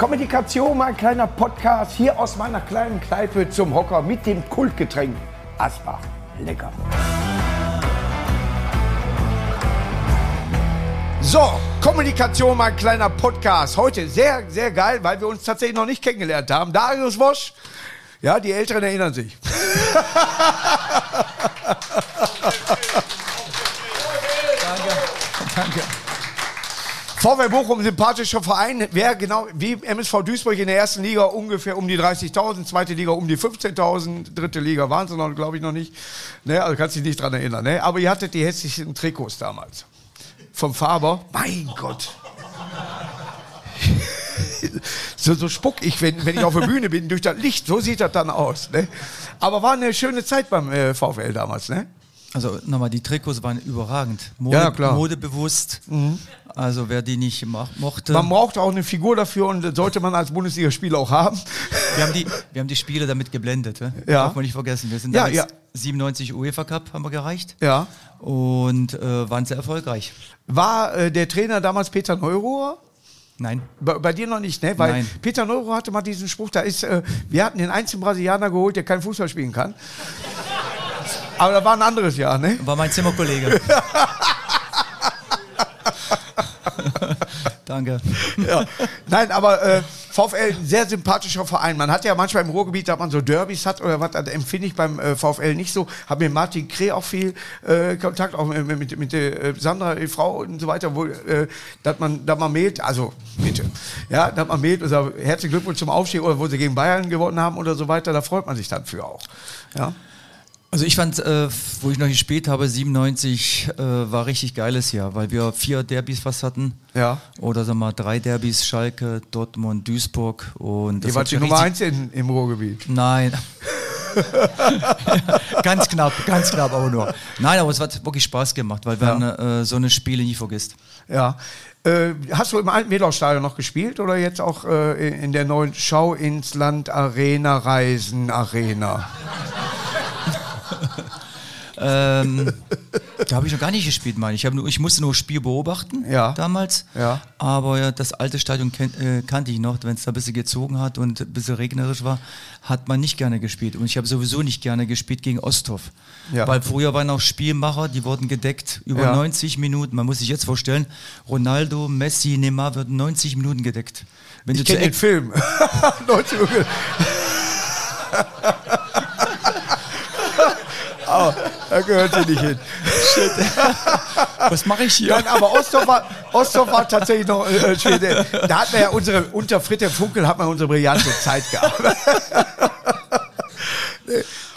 Kommunikation, mein kleiner Podcast hier aus meiner kleinen Kneipe zum Hocker mit dem Kultgetränk Asbach. Lecker. So, Kommunikation, mein kleiner Podcast. Heute sehr, sehr geil, weil wir uns tatsächlich noch nicht kennengelernt haben. Darius Wosch, ja, die Älteren erinnern sich. Danke. Danke. VW Bochum, sympathischer Verein, wäre genau wie MSV Duisburg in der ersten Liga ungefähr um die 30.000, zweite Liga um die 15.000, dritte Liga waren sie noch, glaube ich, noch nicht. Ne, also kannst dich nicht dran erinnern. Ne? Aber ihr hattet die hässlichen Trikots damals. Vom Faber. Mein Gott. so, so spuck ich, wenn, wenn ich auf der Bühne bin, durch das Licht. So sieht das dann aus. Ne? Aber war eine schöne Zeit beim äh, VfL damals, ne? Also nochmal, die Trikots waren überragend. Mode, Ja, klar. Modebewusst. Also wer die nicht mo mochte. Man braucht auch eine Figur dafür und sollte man als Bundesligaspieler auch haben. wir, haben die, wir haben die Spiele damit geblendet. Ja? Ja. Darf man nicht vergessen. Wir sind Ja, damals ja. 97 UEFA Cup haben wir gereicht. Ja. Und äh, waren sehr erfolgreich. War äh, der Trainer damals Peter Neurohr? Nein. Bei, bei dir noch nicht, ne? Weil Nein. Peter Neurohr hatte mal diesen Spruch, da ist, äh, wir hatten den einzigen Brasilianer geholt, der kein Fußball spielen kann. Aber da war ein anderes Jahr, ne? War mein Zimmerkollege. Danke. Ja. Nein, aber äh, VfL, sehr sympathischer Verein. Man hat ja manchmal im Ruhrgebiet, dass man so Derbys hat oder was, das empfinde ich beim äh, VfL nicht so. Habe mit Martin Kreh auch viel äh, Kontakt, auch mit, mit, mit der äh, Sandra, die Frau und so weiter, wo, äh, dass man, dass man mailt, also bitte, ja, dass man mailt und sagt, herzlichen Glückwunsch zum Aufstieg oder wo sie gegen Bayern gewonnen haben oder so weiter, da freut man sich dann für auch. Ja. Also ich fand, äh, wo ich noch gespielt habe, 97 äh, war richtig geiles Jahr, weil wir vier Derbys fast hatten. Ja. Oder sagen wir mal drei Derbys, Schalke, Dortmund, Duisburg. Und Ihr wart die Nummer eins in, im Ruhrgebiet. Nein. ganz knapp, ganz knapp aber nur. Nein, aber es hat wirklich Spaß gemacht, weil man äh, so eine Spiele nie vergisst. Ja. Äh, hast du im alten Wedau-Stadion noch gespielt oder jetzt auch äh, in der neuen Schau ins Land Arena Reisen Arena? Ähm, da habe ich noch gar nicht gespielt, meine ich. Nur, ich musste nur Spiel beobachten Ja. damals. Ja. Aber ja, das alte Stadion ken, äh, kannte ich noch. Wenn es da ein bisschen gezogen hat und ein bisschen regnerisch war, hat man nicht gerne gespielt. Und ich habe sowieso nicht gerne gespielt gegen Osthoff. Ja. Weil früher waren auch Spielmacher, die wurden gedeckt über Ja. 90 Minuten. Man muss sich jetzt vorstellen, Ronaldo, Messi, Neymar werden 90 Minuten gedeckt. Wenn Ich kenne den Film. 90 Minuten. Oh, da gehört sie nicht hin. Was mache ich hier? Nein, aber Ostdorf war, Ostdorf war tatsächlich noch äh, schön. Da hat man ja unsere, unter Fritte Funkel hat man unsere brillante Zeit gehabt.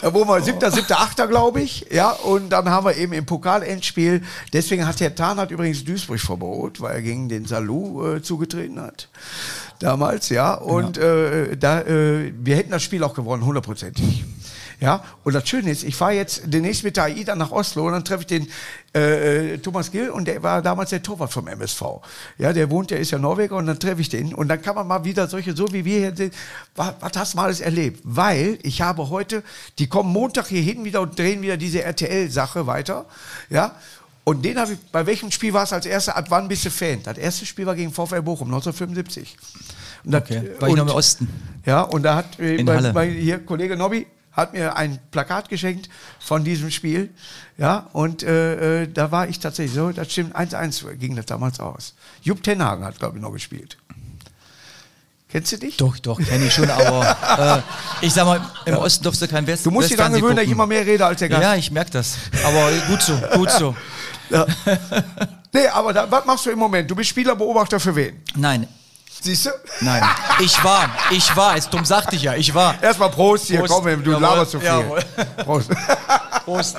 Da wo wir siebter, siebter, achter, glaube ich. Ja, und dann haben wir eben im Pokalendspiel. Deswegen hat Herr Tarn hat übrigens Duisburg verbot, weil er gegen den Salou äh, zugetreten hat. Damals, ja. Und Äh, da, äh, wir hätten das Spiel auch gewonnen, hundertprozentig. Ja, und das Schöne ist, ich fahre jetzt demnächst mit der AIDA nach Oslo und dann treffe ich den äh, äh, Thomas Gill und der war damals der Torwart vom MSV. Ja, der wohnt, der ist ja Norweger und dann treffe ich den und dann kann man mal wieder solche, so wie wir hier sind, was, was hast du mal alles erlebt? Weil ich habe heute, die kommen Montag hier hin wieder und drehen wieder diese RTL-Sache weiter. Ja, und den habe ich, bei welchem Spiel war es als erster, ab wann bist du Fan? Das erste Spiel war gegen VfL Bochum, 1975. Und das, Okay, war ich noch im Osten. ja, und da hat äh, In mein, mein, hier Kollege Nobby hat mir ein Plakat geschenkt von diesem Spiel. Ja, und äh, äh, da war ich tatsächlich so, das stimmt, 1-1 ging das damals aus. Jupp Tenhagen hat, glaube ich, noch gespielt. Kennst du dich? Doch, doch, kenne ich schon, aber äh, ich sag mal, im Osten darfst du kein West Du musst dich daran Westfernsehen gewöhnen, dass ich immer mehr rede als der Gast. Ja, ich merke das. Aber gut so, gut so. Nee, aber da, was machst du im Moment? Du bist Spielerbeobachter für wen? Nein, Siehst du? nein. Ich war, ich war, es dumm sagte ich ja, ich war. Erstmal Prost hier, Prost. komm, du Jawohl, laberst zu viel. jawohl. Prost. Prost.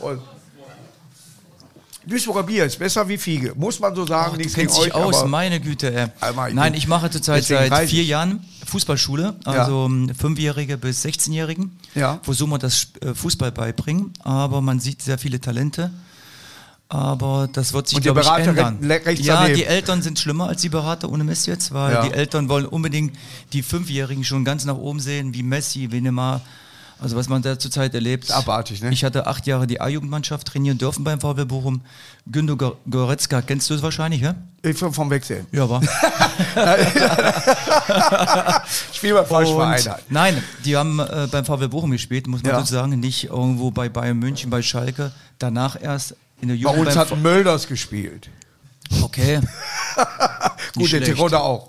Prost. Duisburger Bier ist besser wie Fiege, muss man so sagen. Du Nichts dich euch, aus, meine Güte. Ich Nein, ich mache zurzeit seit vier. Jahren Fußballschule, also ähm, Fünfjährige bis 16-Jährigen. Ja. Versuchen wir das äh, Fußball beibringen, aber man sieht sehr viele Talente. Aber das wird sich, Und die glaube ich, Berater ändern. re- rechts ja, daneben. die Eltern sind schlimmer als die Berater, ohne Mist jetzt, weil Ja. die Eltern wollen unbedingt die Fünfjährigen schon ganz nach oben sehen, wie Messi, wie Neymar. Also was man da zurzeit erlebt. Abartig, ne? Ich hatte acht Jahre die A-Jugendmannschaft trainieren dürfen beim VW Bochum. Gor- Goretzka, kennst du es wahrscheinlich, ja? Ich vom vom Wechseln. Ja, war. Spiel bei falschen Und- Verein. halt. Nein, die haben äh, beim VW Bochum gespielt, muss man Ja. sozusagen nicht irgendwo bei Bayern München, bei Schalke. Danach erst in der Bei Jugend. uns beim hat Mölders gespielt. Okay, Gut, der. Tiroler auch.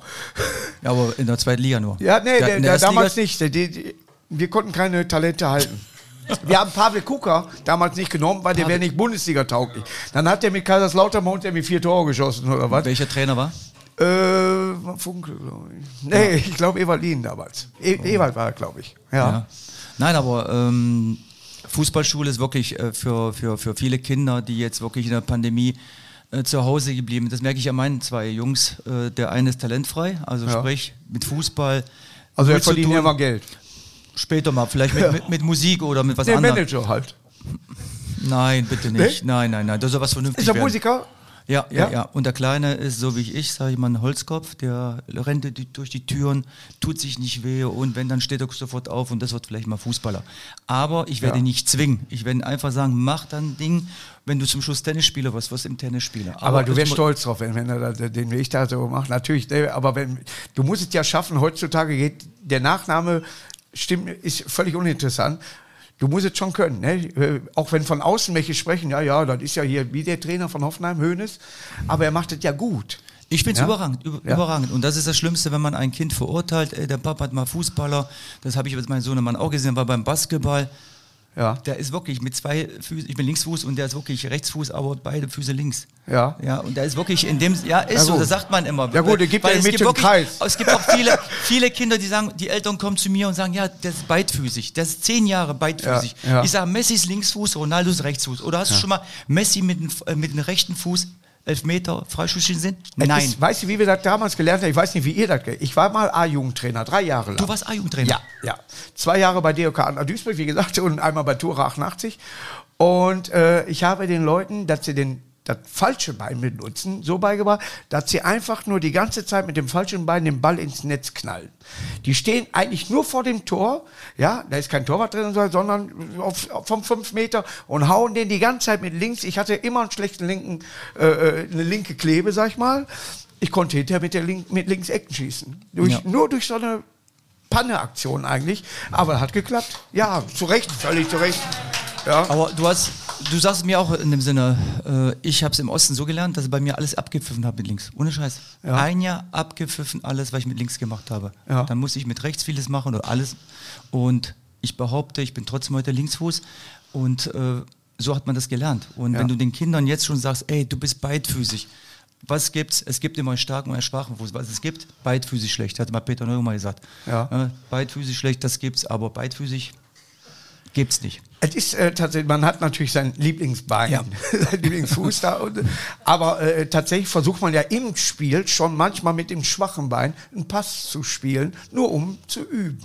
ja, aber in der zweiten Liga nur. Ja, nee, Der- der, der, damals nicht. Der, die, wir konnten keine Talente halten. Wir haben Pavel Kuka damals nicht genommen, weil der wäre nicht Bundesliga tauglich. Dann hat der mit Kaiserslautern und der mit vier Tore geschossen oder was? Welcher Trainer war? Äh, Funke, glaube ich. Nee, ich glaube Evalin damals. E Ewald war er, glaube ich. Ja. Ja. Nein, aber ähm, Fußballschule ist wirklich äh, für, für, für viele Kinder, die jetzt wirklich in der Pandemie äh, zu Hause geblieben sind. Das merke ich an meinen zwei Jungs. Äh, der eine ist talentfrei, also Ja. sprich mit Fußball. Also er verdient ja immer Geld. Später mal, vielleicht mit, mit, mit Musik oder mit was Der anderem. Manager halt. Nein, bitte nicht. Nein, nein, nein. Das soll was vernünftig Ist er. Musiker? Ja, ja, Ja? ja. Und der Kleine ist so wie ich, sage ich mal, ein Holzkopf, der rennt durch die Türen, tut sich nicht weh und wenn, dann steht er sofort auf und das wird vielleicht mal Fußballer. Aber ich werde Ja. ihn nicht zwingen. Ich werde einfach sagen, mach dein Ding. Wenn du zum Schluss Tennisspieler wirst, du im Tennisspieler. Aber, du es wärst stolz drauf, wenn, wenn er den Weg da so macht. Natürlich, ne, aber wenn, du musst es ja schaffen, heutzutage geht der Nachname, stimmt, ist völlig uninteressant. Du musst es schon können, ne? Äh, auch wenn von außen welche sprechen, ja, ja, das ist ja hier wie der Trainer von Hoffenheim, Hönes, aber er macht es ja gut. Ich finde es Ja? überragend, über, Ja. überragend. Und das ist das Schlimmste, wenn man ein Kind verurteilt. Ey, der Papa hat mal Fußballer. Das habe ich mit meinem Sohnemann auch gesehen, war beim Basketball. Ja, Der ist wirklich mit zwei Füßen, ich bin Linksfuß und der ist wirklich Rechtsfuß, aber beide Füße links. ja. Ja, und der ist wirklich in dem, ja, ist Ja, so, das sagt man immer. Ja, gut, er gibt ja es mit gibt dem wirklich- Kreis. Es gibt auch viele, viele Kinder, die sagen, die Eltern kommen zu mir und sagen, ja, der ist beidfüßig, der ist zehn Jahre beidfüßig. Ja, ja. Ich sage, Messi ist Linksfuß, Ronaldo ist Rechtsfuß. Oder hast du schon mal Messi mit dem, äh, mit dem rechten Fuß Elfmeter Freischuss sind? Nein. Ist, weißt du, wie wir das damals gelernt haben? Ich weiß nicht, wie ihr das Ich war mal A-Jugendtrainer, drei Jahre lang. du warst A-Jugendtrainer. Ja, ja. Zwei Jahre bei DOK Anna Duisburg, wie gesagt, und einmal bei Tura 88. Und äh, ich habe den Leuten, dass sie den das falsche Bein benutzen, so beigebracht, dass sie einfach nur die ganze Zeit mit dem falschen Bein den Ball ins Netz knallen. Die stehen eigentlich nur vor dem Tor, ja, da ist kein Torwart drin, sondern auf, auf, vom 5 Meter und hauen den die ganze Zeit mit links. Ich hatte immer einen schlechten linken, äh, äh, eine linke Klebe, sag ich mal. Ich konnte hinterher mit, der Link, mit links Ecken schießen. Durch, Ja. Nur durch so eine Panne-Aktion eigentlich, aber hat geklappt. Ja, zu Recht, völlig zu Recht. Ja. Aber du hast, du sagst mir auch in dem Sinne, äh, ich habe es im Osten so gelernt, dass ich bei mir alles abgepfiffen habe mit links. Ohne Scheiß. Ja. Ein Jahr abgepfiffen, alles, was ich mit links gemacht habe. Ja. Dann musste ich mit rechts vieles machen oder alles. Und ich behaupte, ich bin trotzdem heute Linksfuß. Und äh, so hat man das gelernt. Und wenn du den Kindern jetzt schon sagst, ey, du bist beidfüßig. Was gibt's? Es gibt immer einen starken und einen schwachen Fuß. Was es gibt? Beidfüßig schlecht, hat mal Peter Neumann gesagt. Ja. Äh, beidfüßig schlecht, das gibt's, aber beidfüßig gibt's nicht. Es ist äh, tatsächlich, man hat natürlich sein Lieblingsbein, Ja. sein Lieblingsfuß da. Und, aber äh, tatsächlich versucht man ja im Spiel schon manchmal mit dem schwachen Bein einen Pass zu spielen, nur um zu üben.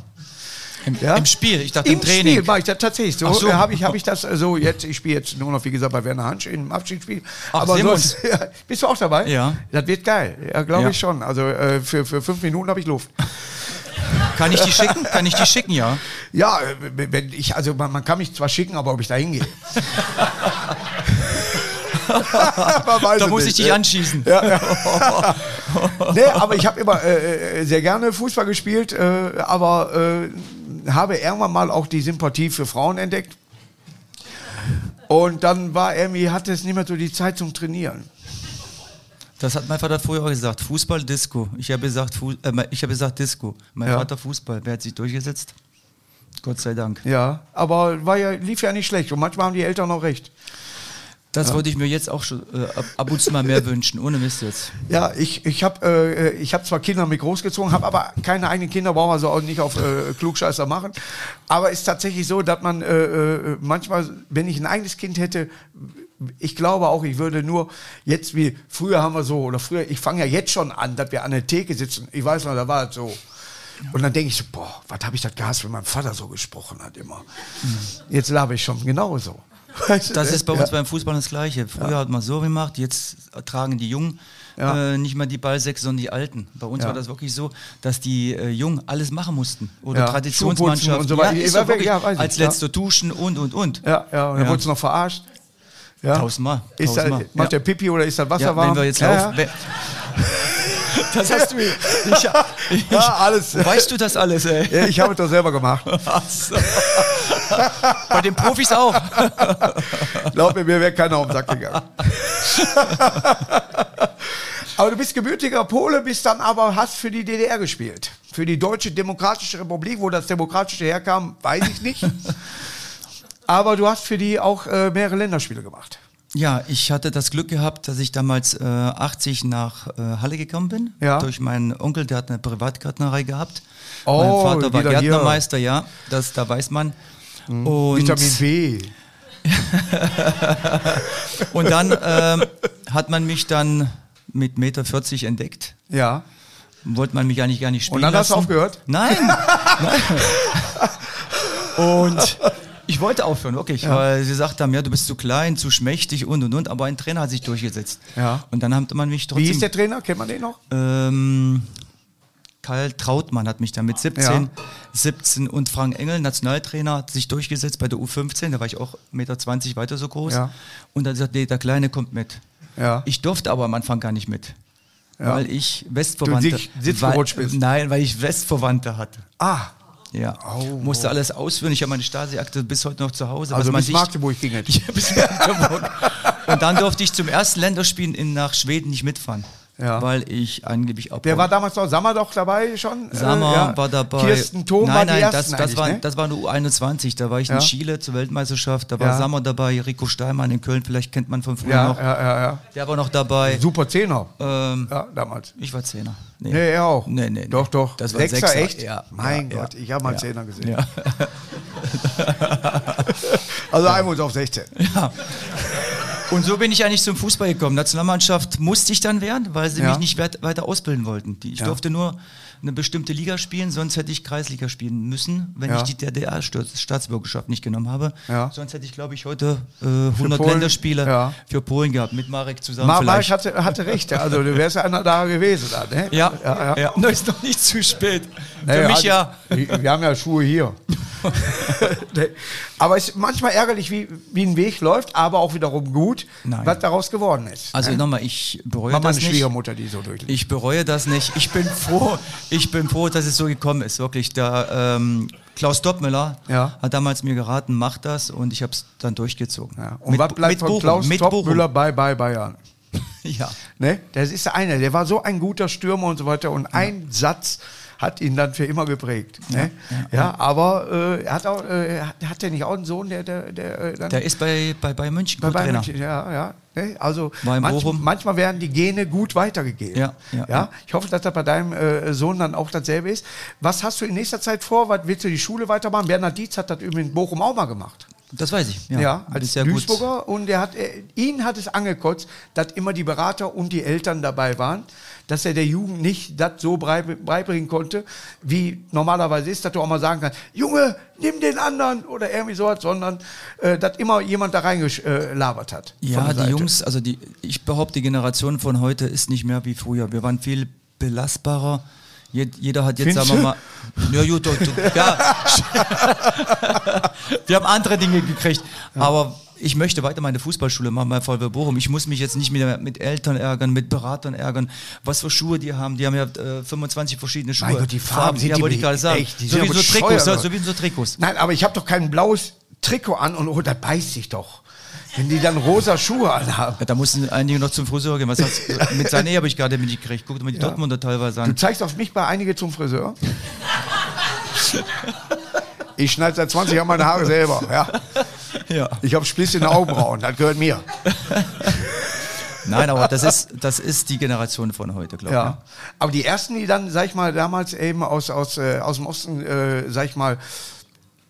Im, Ja? im Spiel, ich dachte im, Im Training. Spiel mache ich das tatsächlich so. Ach so. Habe ich, hab ich das äh, so jetzt, ich spiele jetzt nur noch, wie gesagt, bei Werner Hansch im Abschiedsspiel. Ach, aber sonst, ja, bist du auch dabei? Ja. Das wird geil. Ja, glaube Ja. ich schon. Also äh, für, für fünf Minuten habe ich Luft. Kann ich die schicken? Kann ich die schicken, ja. Ja, wenn ich, also man, man kann mich zwar schicken, aber ob ich da hingehe. Da muss ich nicht, dich ne? anschießen. nee, aber ich habe immer äh, äh, sehr gerne Fußball gespielt, äh, aber äh, habe irgendwann mal auch die Sympathie für Frauen entdeckt. Und dann war irgendwie, hatte es nicht mehr so die Zeit zum Trainieren. Das hat mein Vater früher auch gesagt. Fußball, Disco. Ich habe gesagt, Fu äh, ich habe gesagt Disco. Mein Ja. Vater Fußball. Wer hat sich durchgesetzt? Gott sei Dank. Ja, aber war ja, lief ja nicht schlecht. Und manchmal haben die Eltern auch recht. Das würde ich mir jetzt auch schon äh, ab, und zu mal mehr wünschen. Ohne Mist jetzt. Ja, ich, ich habe äh, ich hab zwar Kinder mit großgezogen, habe aber keine eigenen Kinder, brauchen wir so auch nicht auf äh, Klugscheißer machen. Aber es ist tatsächlich so, dass man äh, äh, manchmal, wenn ich ein eigenes Kind hätte, ich glaube auch, ich würde nur jetzt wie früher haben wir so, oder früher, ich fange ja jetzt schon an, dass wir an der Theke sitzen. Ich weiß noch, da war es so. Und dann denke ich so, boah, was habe ich das gehasst, wenn mein Vater so gesprochen hat immer. Jetzt labe ich schon genauso. Weißt Das ist bei uns ja. beim Fußball das Gleiche. Früher hat man so gemacht, jetzt tragen die Jungen Ja. äh, nicht mehr die Ballsäcke, sondern die Alten. Bei uns Ja. war das wirklich so, dass die äh, Jungen alles machen mussten. Oder Ja. Traditionsmannschaften. Und so weiter. Ja, Ja, ja, als ja. letzte duschen und, und, und. Ja, ja, und dann Ja. wurde es noch verarscht. Ja. Tausendmal, Ist tausendmal. macht Ja. der Pipi oder ist das Wasser Ja, warm? wenn wir jetzt ja, laufen. wer- Das hast du mir. Ich, ich, Ja, alles. Weißt du das alles, ey? Ja, ich habe es doch selber gemacht. Ach so. Bei den Profis auch. Glaub mir, mir wäre keiner auf den Sack gegangen. aber du bist gebürtiger Pole, bist dann aber, hast für die DDR gespielt. Für die Deutsche Demokratische Republik, wo das Demokratische herkam, weiß ich nicht. Aber du hast für die auch äh, mehrere Länderspiele gemacht. Ja, ich hatte das Glück gehabt, dass ich damals äh, 80 nach äh, Halle gekommen bin. Ja. Durch meinen Onkel, der hat eine Privatgärtnerei gehabt. Oh, mein Vater war wieder hier. Gärtnermeister, ja, das, da weiß man. Und, Vitamin B. und dann ähm, hat man mich dann mit Meter 40 entdeckt. Ja. Wollte man mich eigentlich gar nicht spielen Und dann hast du lassen. aufgehört? Nein. Nein. Und ich wollte aufhören, wirklich, weil sie gesagt haben, ja, du bist zu klein, zu schmächtig und und und, aber ein Trainer hat sich durchgesetzt. Ja. Und dann hat man mich trotzdem. Wie hieß der Trainer? Kennt man den noch? Ähm, Karl Trautmann hat mich dann mit 17, Ja. 17 und Frank Engel, Nationaltrainer, hat sich durchgesetzt bei der U15, da war ich auch 1,20 Meter weiter so groß. Ja. Und dann sagt, nee, der Kleine kommt mit. Ja. Ich durfte aber am Anfang gar nicht mit. Ja. Weil ich Westverwandte. Du Sitz weil. Nein, weil ich Westverwandte hatte. Ah, Ja. Oh. Musste alles ausführen. Ich habe meine Stasi-Akte bis heute noch zu Hause. also bis Magdeburg ging es. Bis Magdeburg. Und dann durfte ich zum ersten Länderspiel in, nach Schweden nicht mitfahren. Ja. Weil ich angeblich abhauen. Wer war damals noch? Sammer doch dabei schon? Sammer Äh, ja. war dabei. Kirsten Thom nein, war nein, die ersten das, das, war, ne? das war eine U21. Da war ich Ja. in Chile zur Weltmeisterschaft. Da war Ja. Sammer dabei, Rico Steinmann in Köln, vielleicht kennt man von früher ja, noch. ja, ja, ja. Der war noch dabei. Super Zehner. Ähm, Ja, damals. Ich war Zehner. Nee. Nee, er auch. Nee, nee, nee. Doch, doch. Das war Sechser, Sechser, echt? ja. Mein Ja, Gott, ja. ich habe mal Ja. Zehner gesehen. Ja. Also einmal uns auf 16. Ja. Und so bin ich eigentlich zum Fußball gekommen. Nationalmannschaft musste ich dann werden, weil sie Ja. mich nicht weit- weiter ausbilden wollten. Die- Ich Ja. durfte nur eine bestimmte Liga spielen, sonst hätte ich Kreisliga spielen müssen, wenn Ja. ich die DDR-Staatsbürgerschaft nicht genommen habe. Ja. Sonst hätte ich, glaube ich, heute äh, 100 Polen, Länderspiele ja. für Polen gehabt, mit Marek zusammen Marek vielleicht. hatte, hatte recht. Also du wärst ja einer da gewesen. Da, ne? ja, ja, ja, ja. Ist noch nicht zu spät. Nee, für mich also, ja. Wir haben ja Schuhe hier. Aber es ist manchmal ärgerlich, wie, wie ein Weg läuft, aber auch wiederum gut, Nein. was daraus geworden ist. Also ne? nochmal, ich bereue Mach mal das nicht. Schwiegermutter, die so durchlebt. Ich bereue das nicht. Ich bin froh, ich bin froh, dass es so gekommen ist. Wirklich, der ähm, Klaus Doppmüller Ja. hat damals mir geraten, mach das und ich habe es dann durchgezogen. Ja. Und was bleibt von Bochum, Klaus mit Toppmüller bei, bei Bayern? Ja. Ne? Das ist einer, der war so ein guter Stürmer und so weiter und ein Satz hat ihn dann für immer geprägt. Ne? Ja, aber äh, er hat auch, äh, hat, der nicht auch einen Sohn, der, der, der, äh, dann Der ist bei, bei Bayern München bei Bayern. München, ja, ja. Ne? Also manch, manchmal werden die Gene gut weitergegeben. Ja, ja, ja. Ich hoffe, dass das bei deinem äh, Sohn dann auch dasselbe ist. Was hast du in nächster Zeit vor? Was willst du die Schule weitermachen? Bernhard Dietz hat das übrigens in Bochum auch mal gemacht. Das weiß ich. Ja, Ja, als sehr gut. Duisburger. Und er hat, äh, ihn hat es angekotzt, dass immer die Berater und die Eltern dabei waren, dass er der Jugend nicht das so beibringen konnte, wie normalerweise ist, dass du auch mal sagen kannst, Junge, nimm den anderen oder irgendwie sowas, sondern äh, dass immer jemand da reingelabert hat. von Ja, die. Jungs, also die, ich behaupte, die Generation von heute ist nicht mehr wie früher. Wir waren viel belastbarer. Jed, jeder hat jetzt, Findest sagen wir mal, ja, gut, ja. wir haben andere Dinge gekriegt. Aber ich möchte weiter meine Fußballschule machen bei VW Bochum. Ich muss mich jetzt nicht mehr mit Eltern ärgern, mit Beratern ärgern, was für Schuhe die haben. Die haben ja äh, 25 verschiedene Schuhe. Mein Gott, die Farben sind ja, die wollte ich gerade sagen. echt, die so wie so Trikots, bescheuert, so, wie so Trikots. Nein, aber ich habe doch kein blaues Trikot an und oh, das beißt sich doch. Wenn die dann rosa Schuhe anhaben. Ja, da mussten einige noch zum Friseur gehen. Was hast, mit Sané habe ich gerade mitgekriegt. Guck dir mal die Dortmunder teilweise Du an. zeigst auf mich bei einige zum Friseur. Ich schneide seit 20 Jahren meine Haare selber. Ja. Ja. Ich habe Spliss in den Augenbrauen, das gehört mir. Nein, aber das ist, das ist die Generation von heute, glaube ich. Ja. Aber die ersten, die dann, sag ich mal, damals eben aus, aus, äh, aus dem Osten, äh, sag ich mal,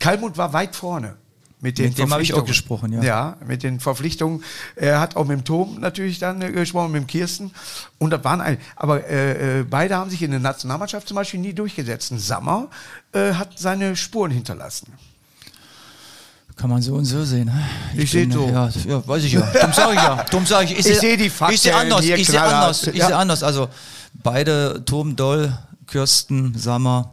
Kalmund war weit vorne. Mit, den Mit dem habe ich auch Verpflichtungen. gesprochen, ja. Ja, mit den Verpflichtungen. Er hat auch mit dem Tom natürlich dann äh, gesprochen, mit dem Kirsten. Und das waren ein, aber äh, äh, beide haben sich in der Nationalmannschaft zum Beispiel nie durchgesetzt. Ein Sammer äh, hat seine Spuren hinterlassen. Kann man so und so sehen. ne? Ich seh bin, so. Ja, ja, weiß ich ja. Dumm sage ich ja. Dumm sage ich. Ich, Ich seh- seh die Fakten Ich sehe anders. Ich sehe anders. Ich Ja. sehe anders. Also beide, Tom Doll, Kirsten, Sammer.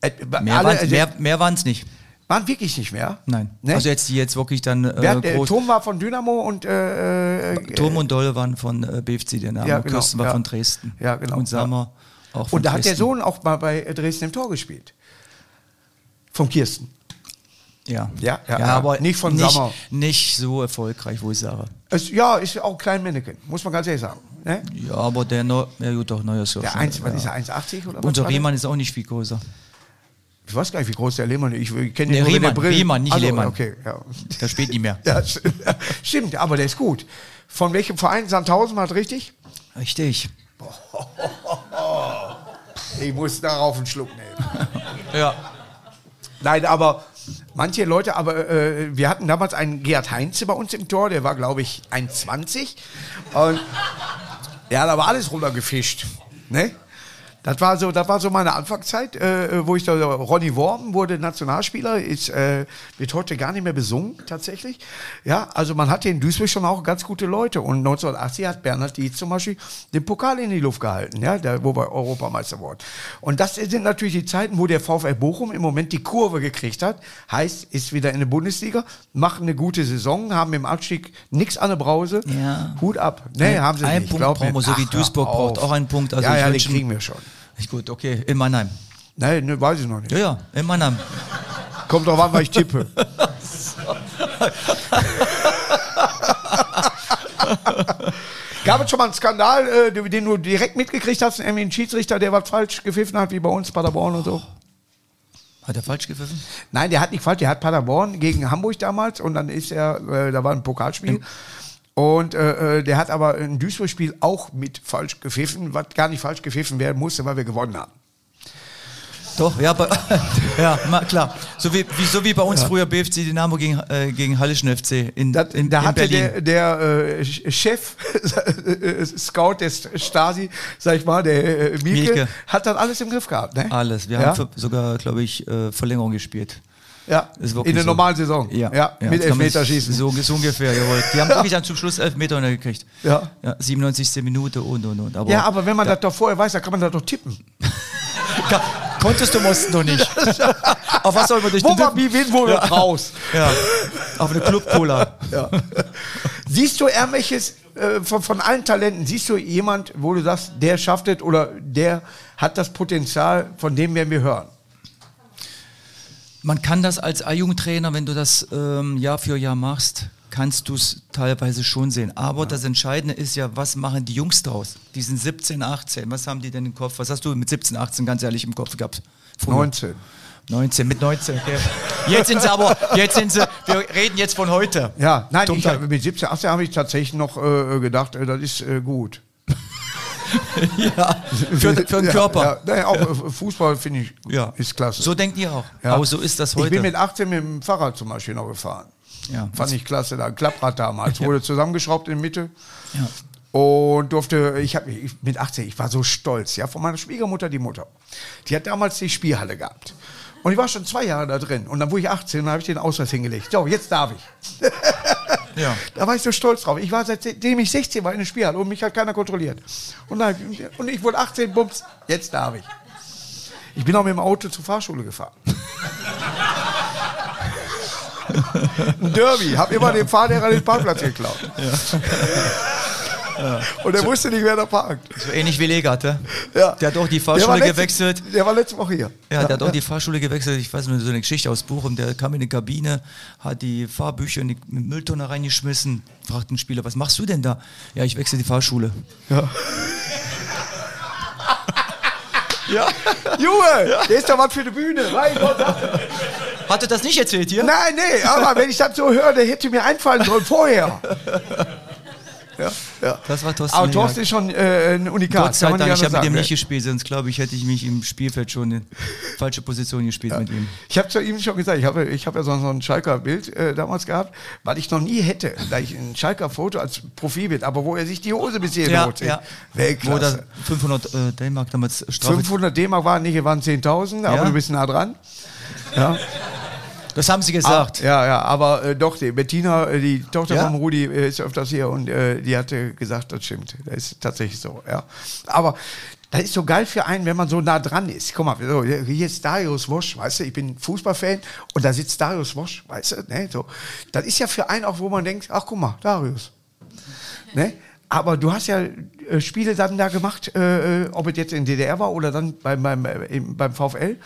Äh, Mehr alle, waren mehr, waren's nicht. Waren wirklich nicht mehr. Nein. Ne? Also jetzt die jetzt wirklich dann Wer äh, hat, äh. Tom war von Dynamo und äh, äh, Tom und Doll waren von äh, BFC Dynamo. Ja, genau, Kirsten war ja. von Dresden. Ja, genau, Und Sammer auch von und da hat der Dresden. Sohn auch mal bei Dresden im Tor gespielt. Vom Kirsten. Ja. Ja, ja, ja. aber Nicht von nicht, Sammer. nicht so erfolgreich, wo ich sage. Es, ja, ist auch ein klein Männchen, muss man ganz ehrlich sagen. Ne? Ja, aber der Neu ja gut, doch neuer Surfer. Der 1, was ja. ist er, 1,80 oder was? Unser der? Riemann ist auch nicht viel größer. Ich weiß gar nicht, wie groß der Lehmann ist. Ich kenne nur, wenn der Riemann, nicht also, Lehmann. Okay, ja. Der spielt nicht mehr. ja. st- Stimmt, aber der ist gut. Von welchem Verein? Sandhausen hat richtig? Richtig. Ich muss darauf einen Schluck nehmen. Ja. Nein, aber manche Leute, aber äh, wir hatten damals einen Gerhard Heinze bei uns im Tor, der war, glaube ich, 1,20. Und ja, da war alles runtergefischt. Ne? Das war so, das war so meine Anfangszeit, äh, wo ich da, Ronny Worm wurde Nationalspieler, ist, äh, wird heute gar nicht mehr besungen, tatsächlich. Ja, also man hatte in Duisburg schon auch ganz gute Leute. Und 1980 hat Bernhard Dietz zum Beispiel den Pokal in die Luft gehalten, ja, der, wo wir Europameister wurden. Und das sind natürlich die Zeiten, wo der VfL Bochum im Moment die Kurve gekriegt hat. Heißt, ist wieder in der Bundesliga, machen eine gute Saison, haben im Abstieg nichts an der Brause. Ja. Hut ab. Nee, haben sie Ein nicht. Punkt wir, so wie Duisburg braucht auch einen Punkt. Also ja, ich ja, den kriegen wir schon. Gut, okay. In Mannheim. Nein, ne, weiß ich noch nicht. Ja, ja, in Mannheim. Kommt drauf an, was ich tippe. Gab es schon mal einen Skandal, äh, den du direkt mitgekriegt hast, irgendwie ein Schiedsrichter, der was falsch gepfiffen hat, wie bei uns Paderborn und so? Hat er falsch gepfiffen? Nein, der hat nicht falsch, der hat Paderborn gegen Hamburg damals und dann ist er, äh, da war ein Pokalspiel. Und äh, äh, der hat aber ein Duisburg-Spiel auch mit falsch gepfiffen, was gar nicht falsch gepfiffen werden musste, weil wir gewonnen haben. Doch, ja, bei, ja klar. So wie, wie, so wie bei uns früher BFC Dynamo gegen, äh, gegen Hallischen FC in, Das, in, da in hatte Berlin. der, der äh, Chef, äh, Scout des Stasi, sag ich mal, der äh, Mielke, Mielke. hat das alles im Griff gehabt. Ne? Alles. Wir ja? haben für, sogar, glaube ich, äh, Verlängerung gespielt. Ja. In der so. normalen Saison. Ja, ja, mit kann man Elfmeterschießen. So, so ungefähr, jawohl. Die haben wirklich dann zum Schluss Elfmeter gekriegt. Ja. ja 97. Minute und und und. Aber ja, aber wenn man das doch vorher weiß, dann kann man das doch tippen. Konntest du mussten doch nicht. Auf was soll man Wo war tippen? wie wen wo raus? Ja. Auf eine Club-Cola. Ja. Siehst du irgendwelches äh, von, von allen Talenten, siehst du jemand, wo du sagst, der schafft es oder der hat das Potenzial, von dem werden wir hören? Man kann das als A-Jugendtrainer, wenn du das ähm, Jahr für Jahr machst, kannst du es teilweise schon sehen. Aber das Entscheidende ist ja, was machen die Jungs draus? Die sind 17, 18. Was haben die denn im Kopf? Was hast du mit 17, 18 ganz ehrlich im Kopf gehabt? Früher? 19. 19, mit 19. Okay. Jetzt sind sie aber, jetzt sind sie, wir reden jetzt von heute. Ja, nein, ich, mit 17, 18 habe ich tatsächlich noch äh, gedacht, äh, das ist äh, gut. Ja, für, für den ja, Körper. Ja, nein, auch äh, Fußball finde ich Ja. ist klasse. So denkt ihr auch. Ja. Aber so ist das heute. Ich bin mit 18 mit dem Fahrrad zum Beispiel noch gefahren. Ja. Fand ich klasse, da ein Klapprad damals. Wurde zusammengeschraubt in der Mitte. ja. Und durfte, ich habe mit 18, ich war so stolz, ja, von meiner Schwiegermutter, die Mutter. Die hat damals die Spielhalle gehabt. Und ich war schon zwei Jahre da drin. Und dann wurde ich 18 und habe ich den Ausweis hingelegt. So, jetzt darf ich. Ja. Da war ich so stolz drauf. Ich war seitdem ich 16 war in der Spielhalle und mich hat keiner kontrolliert. Und, dann, und ich wurde 18, bums, jetzt darf ich. Ich bin auch mit dem Auto zur Fahrschule gefahren. Ein Derby, hab immer dem Fahrlehrer den Parkplatz geklaut. Und er wusste nicht, wer da parkt. So ähnlich wie Legat, ja? Ja. Der hat auch die Der Fahrschule letzte- gewechselt. Der war letzte Woche hier. Ja, der hat auch die Fahrschule gewechselt. Ich weiß nur so eine Geschichte aus Bochum. Der kam in die Kabine, hat die Fahrbücher in die Mülltonne reingeschmissen. Fragt ein Spieler, was machst du denn da? Ja, ich wechsle die Fahrschule. Ja. Junge, der ist doch was für eine Bühne. Mein Gott. Hat er das nicht erzählt hier? Nein, nee, aber wenn ich das so höre, der hätte mir einfallen sollen vorher. Ja, ja. Das war Thorsten Aber. Thorsten ist schon äh, ein Unikat. Gott sei Dank, ich habe mit dem nicht gespielt, sonst glaube ich, hätte ich mich im Spielfeld schon in falsche Position gespielt mit ihm. Ich habe zu ihm schon gesagt, ich habe ich hab ja so, so ein Schalker Bild äh, damals gehabt, weil ich noch nie hätte, da ich ein Schalker Foto als Profilbild, aber wo er sich die Hose bis hier Ja, ja. Wo Weltklasse. da 500 äh, D-Mark damals Strafe. 500 D-Mark waren nicht, waren 10.000, aber Ja. du bist nah dran. Ja. Das haben sie gesagt. Ah, ja, ja, aber äh, doch, die Bettina, äh, die Tochter Ja? von Rudi, äh, ist öfters hier und äh, die hatte gesagt, das stimmt. Das ist tatsächlich so, ja. Aber das ist so geil für einen, wenn man so nah dran ist. Guck mal, so, hier ist Darius Wosch, weißt du, ich bin Fußballfan und da sitzt Darius Wosch, weißt du, ne, so. Das ist ja für einen auch, wo man denkt, ach guck mal, Darius. Ne? Aber du hast ja äh, Spiele dann da gemacht, äh, äh, ob es jetzt in DDR war oder dann beim, beim, im, beim VfL,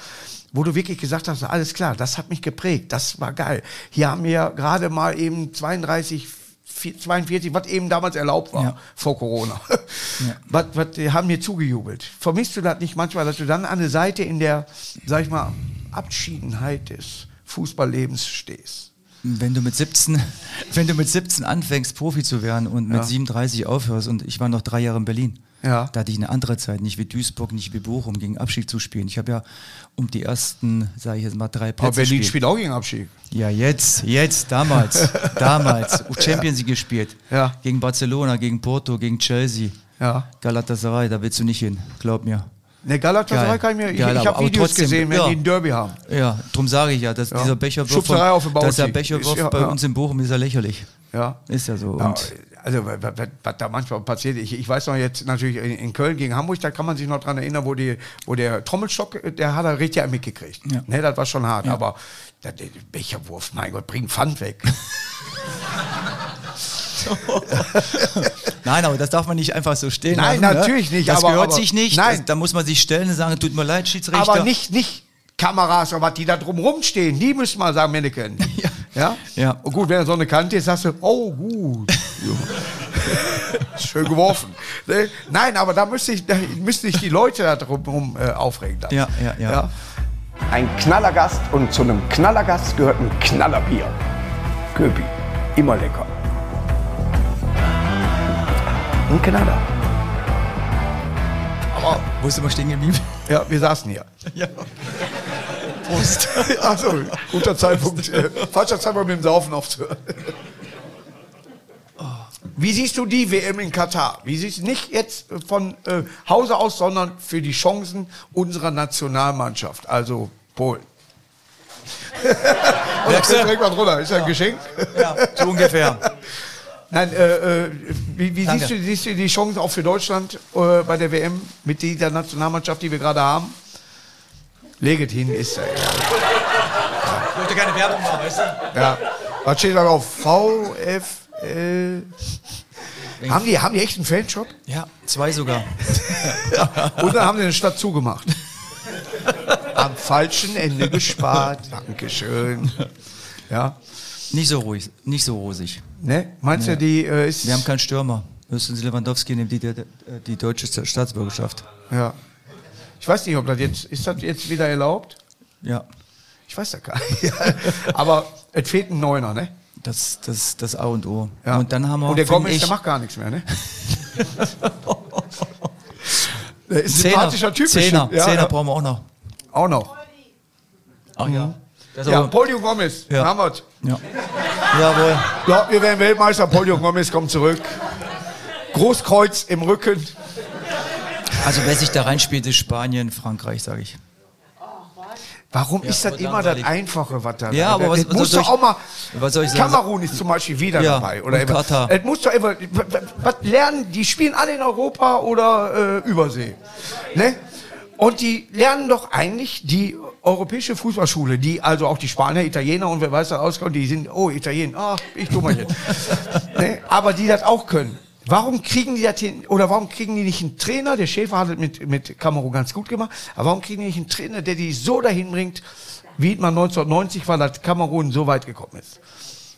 wo du wirklich gesagt hast, alles klar, das hat mich geprägt, das war geil. Hier haben wir gerade mal eben 32, vier- 42, was eben damals erlaubt war, Ja. vor Corona. Was, was die haben mir zugejubelt. Vermisst du das nicht manchmal, dass du dann an der Seite in der, sag ich mal, Abschiedenheit des Fußballlebens stehst? Wenn du mit 17, wenn du mit 17 anfängst, Profi zu werden und mit Ja. 37 aufhörst und ich war noch drei Jahre in Berlin. Ja. Da hatte ich eine andere Zeit, nicht wie Duisburg, nicht wie Bochum, gegen Abschied zu spielen. Ich habe ja um die ersten, sage ich jetzt mal, drei Aber Plätze Berlin gespielt. spielt auch gegen Abschied. Ja, jetzt, jetzt, damals, damals. Champions League gespielt. Ja. Gegen Barcelona, gegen Porto, gegen Chelsea. Ja. Galatasaray, da willst du nicht hin, glaub mir. Ne, Galatasaray Geil. kann ich mir. Ich, Geil, ich aber- habe aber Videos trotzdem, gesehen, wenn ja. die ein Derby haben. Ja, drum sage ich ja, dass Ja. dieser Becherwurf, Schubserei auf dass der. Becherwurf Ist ja- bei uns in Bochum ist ja lächerlich. Ja. Ist ja so. Ja, Und also, was, da manchmal passiert, ich, ich weiß noch jetzt natürlich in, in Köln gegen Hamburg, da kann man sich noch dran erinnern, wo, die, wo der Trommelstock, äh, der hat er richtig mitgekriegt. Ja. Ne, das war schon hart, aber der, der Becherwurf, mein Gott, bring Pfand weg. Nein, aber das darf man nicht einfach so stehen Nein, lassen, natürlich ne? nicht, Das aber- gehört aber- sich nicht. Nein. Das, da muss man sich stellen und sagen, tut mir leid, Schiedsrichter. aber nicht, nicht Kameras was, die da drumrum stehen, die müssen mal sagen, Menneken. Ja. Ja? Ja. Und gut, wenn er so eine Kante ist, sagst du, oh, gut. Schön geworfen. Ne? Nein, aber da müsste ich, da müssten sich die Leute da drumherum äh, aufregen. Dann. Ja, ja, ja. Ein Knallergast und zu einem Knallergast gehört ein Knallerbier. Köpi. Immer lecker. Ein Knaller. Aber Wo ist immer stehen geblieben? ja, wir saßen hier. ja. Prost. Achso, guter Zeitpunkt. Äh, falscher Zeitpunkt mit dem Saufen aufzuhören. Wie siehst du die WM in Katar? Wie siehst du nicht jetzt von äh, Hause aus, sondern für die Chancen unserer Nationalmannschaft, also Polen? Und du? direkt mal drunter. Ist ja ein Geschenk. ja, so ungefähr. Nein, äh, äh, wie, wie siehst, du, siehst du die Chance auch für Deutschland äh, bei der WM mit dieser Nationalmannschaft, die wir gerade haben? Leget hin, ist er. Ich wollte keine Werbung machen, weißt du? Ja. Was steht da drauf? VfL. Haben die, haben die echt einen Fanshop? Ja, zwei sogar. Und dann haben sie eine Stadt zugemacht. Am falschen Ende gespart. Dankeschön. Ja. Nicht so ruhig, nicht so rosig. Ne? Meinst du, die äh, ist. Wir haben keinen Stürmer. Höchstens Lewandowski nimmt die, die, die deutsche Staatsbürgerschaft. ja. Ich weiß nicht, ob das jetzt. Ist das jetzt wieder erlaubt? Ja, Ich weiß das gar nicht. Aber es fehlt ein Neuner, ne? das das das A und O. Ja. Und dann haben wir Und der ich, der macht gar nichts mehr, ne? der ist ein Zehner, sympathischer Typ. Zehner. Ja, Zehner ja. brauchen wir auch noch. Auch noch. Ach ja. Ist Ja, Polio Gomez. Ja. Haben wir's. ja. Jawohl. Ja, wir werden Weltmeister. Polio Gomez kommt zurück. Großkreuz im Rücken. Also wer sich da reinspielt, ist Spanien, Frankreich, sage ich. Warum Ja, ist das immer das Einfache, was da Ja, aber was- was muss doch auch mal. was soll ich sagen? Kamerun ist zum Beispiel wieder Ja, dabei. Oder. Katar. Es muss doch immer. Was lernen? Die spielen alle in Europa oder äh, Übersee. Ne? Und die lernen doch eigentlich die europäische Fußballschule, die also auch die Spanier, Italiener und wer weiß da auskommt, die sind, oh, Italiener, ah, ich tu mal jetzt. ne? Aber die das auch können. Warum kriegen die das hin, oder warum kriegen die nicht einen Trainer, der Schäfer hat es mit, mit Kamerun ganz gut gemacht, aber warum kriegen die nicht einen Trainer, der die so dahin bringt, wie man 1990 war, dass Kamerun so weit gekommen ist?